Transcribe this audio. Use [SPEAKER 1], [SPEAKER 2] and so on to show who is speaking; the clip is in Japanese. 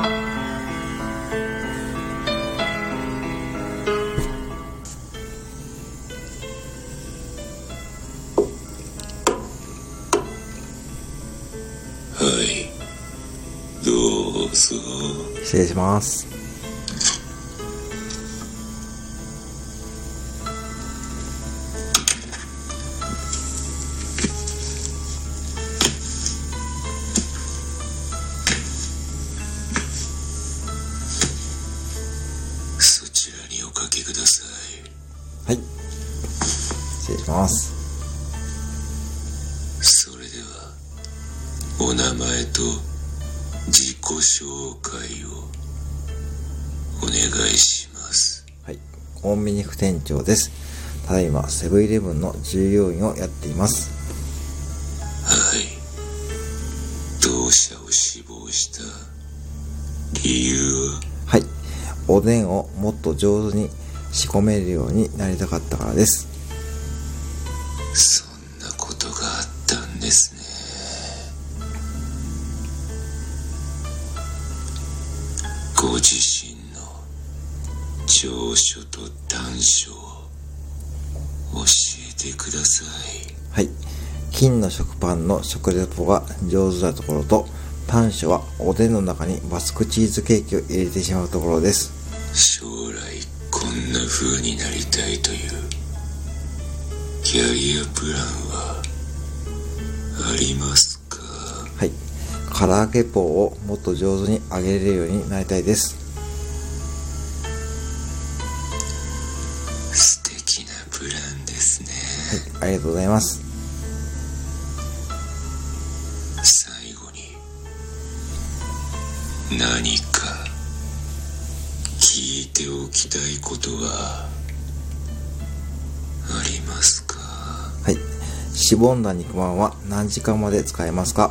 [SPEAKER 1] はいどうぞ
[SPEAKER 2] 失礼します。
[SPEAKER 1] ください
[SPEAKER 2] はい。失礼します。
[SPEAKER 1] それではお名前と自己紹介をお願いします
[SPEAKER 2] はい。コンビニ副店長です。ただいま、セブンイレブンの従業員をやっています。
[SPEAKER 1] はい同社を志望した理由は？
[SPEAKER 2] はい。おでんをもっと上手に仕込めるようになりたかったからです。
[SPEAKER 1] そんなことがあったんですねご自身の長所と短所を教えてください
[SPEAKER 2] はい。金の食パンの食レポが上手なところと、短所はおでんの中にバスクチーズケーキを入れてしまうところです。
[SPEAKER 1] 将来こんな風になりたいというキャリアプランはありますか？
[SPEAKER 2] はい。唐揚げ棒をもっと上手に揚げれるようになりたいです。
[SPEAKER 1] 素敵なプランですね
[SPEAKER 2] ありがとうございます。
[SPEAKER 1] 最後に何か聞いておきたいことはありますか？
[SPEAKER 2] はい。しぼんだ肉まんは何時間まで使えますか？